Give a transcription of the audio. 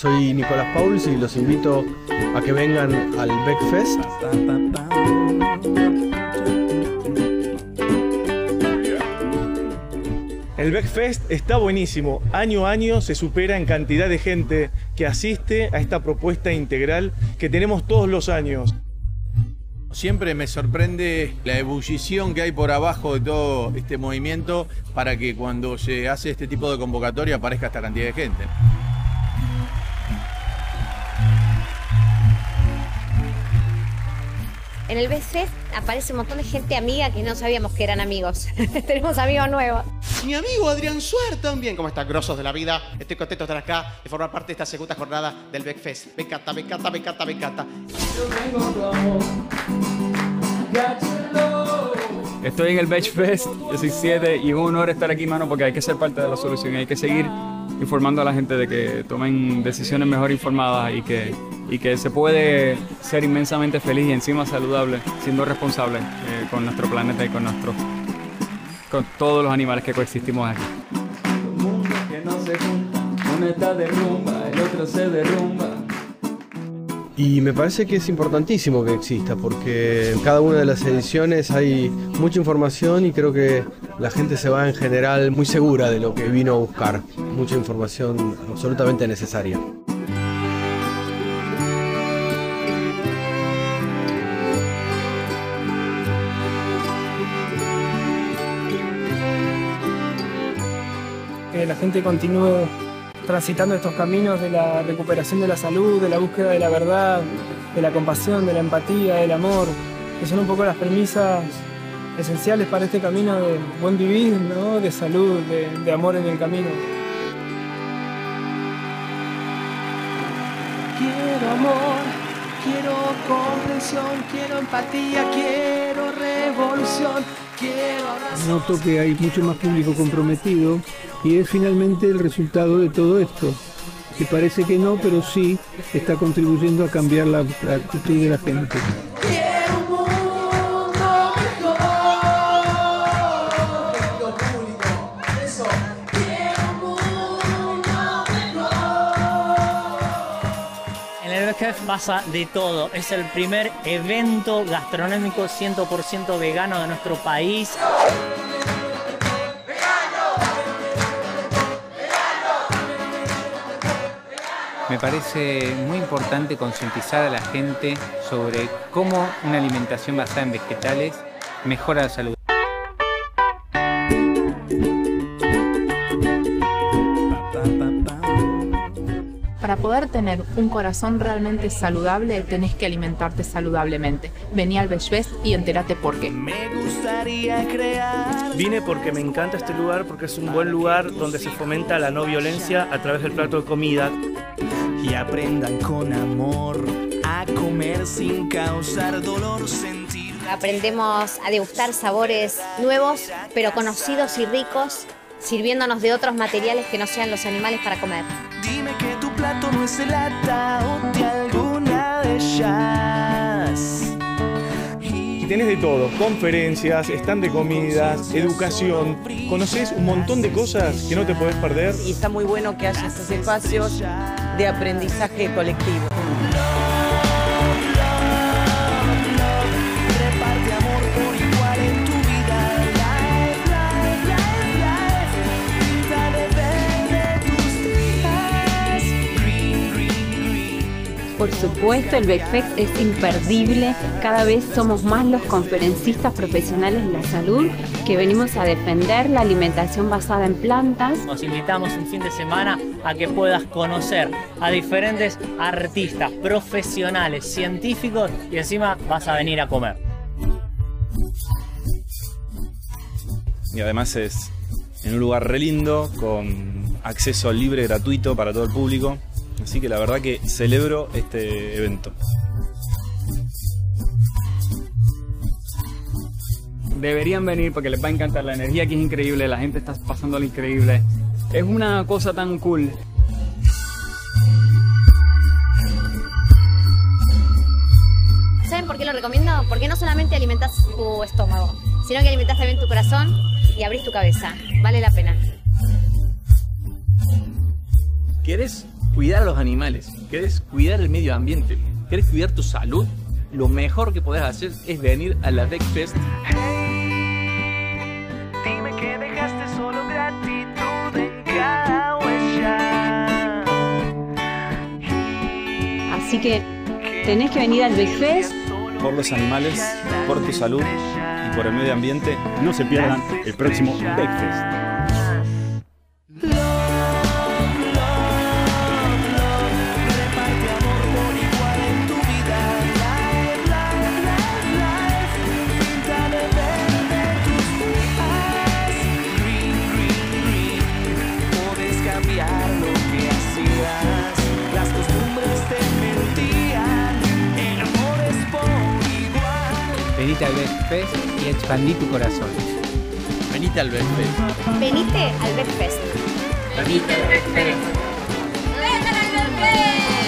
Soy Nicolás Pauls y los invito a que vengan al Beckfest. El Beckfest está buenísimo. Año a año se supera en cantidad de gente que asiste a esta propuesta integral que tenemos todos los años. Siempre me sorprende la ebullición que hay por abajo de todo este movimiento para que cuando se hace este tipo de convocatoria aparezca esta cantidad de gente. En el Best Fest aparece un montón de gente amiga que no sabíamos que eran amigos. Tenemos amigos nuevos. Mi amigo Adrián Suar también. ¿Cómo están, grosos de la vida? Estoy contento de estar acá, de formar parte de esta segunda jornada del Beckfest. Me encanta, me encanta, me encanta, me encanta. Estoy en el Beach Fest, yo soy 7 y es un honor estar aquí, mano, porque hay que ser parte de la solución. Hay que seguir informando a la gente de que tomen decisiones mejor informadas y que, y que se puede ser inmensamente feliz y encima saludable siendo responsable eh, con nuestro planeta y con, nuestro, con todos los animales que coexistimos aquí. Y me parece que es importantísimo que exista porque en cada una de las ediciones hay mucha información y creo que la gente se va en general muy segura de lo que vino a buscar. Mucha información absolutamente necesaria. Que la gente continúe transitando estos caminos de la recuperación de la salud, de la búsqueda de la verdad, de la compasión, de la empatía, del amor, que son un poco las premisas esenciales para este camino de buen vivir, ¿no? de salud, de, de amor en el camino. Quiero amor, quiero comprensión, quiero empatía, quiero revolución. Noto que hay mucho más público comprometido y es finalmente el resultado de todo esto. Que parece que no, pero sí está contribuyendo a cambiar la, actitud de la gente. Pasa de todo. Es el primer evento gastronómico 100% vegano de nuestro país. Me parece muy importante concientizar a la gente sobre cómo una alimentación basada en vegetales mejora la salud. Para poder tener un corazón realmente saludable, tenés que alimentarte saludablemente. Vení al Beach Fest y entérate por qué. Vine porque me encanta este lugar, porque es un buen lugar donde se fomenta la no violencia a través del plato de comida. y aprendan con amor a comer sin causar dolor, sentir. Aprendemos a degustar sabores nuevos, pero conocidos y ricos, sirviéndonos de otros materiales que no sean los animales para comer. No es el ataúd de alguna de ellas. Y Tenés de todo, conferencias, stand de comidas, educación, conoces un montón de cosas que no te podés perder. y está muy bueno que haya estos espacios de aprendizaje colectivo. Supuesto, el Beckfest es imperdible. Cada vez somos más los conferencistas profesionales de la salud que venimos a defender la alimentación basada en plantas. Nos invitamos un fin de semana a que puedas conocer a diferentes artistas, profesionales, científicos y encima vas a venir a comer. y además es en un lugar re lindo, con acceso libre, gratuito para todo el público. Así que la verdad que celebro este evento. Deberían venir porque les va a encantar. La energía aquí es increíble, la gente está pasándola increíble. Es una cosa tan cool. ¿Saben por qué lo recomiendo? Porque no solamente alimentas tu estómago, sino que alimentas también tu corazón y abrís tu cabeza. Vale la pena. ¿Quieres cuidar a los animales, querés cuidar el medio ambiente, querés cuidar tu salud, lo mejor que podés hacer es venir a la Fest. Dime que dejaste solo gratitud en cada huella. Así que tenés que venir al Beckfest. Por los animales, por tu salud y por el medio ambiente. No se pierdan el próximo Backfest. Venite al Fest y expandí tu corazón. Venite al Fest. Venite al Bedfest. Venite al Fest. Reparte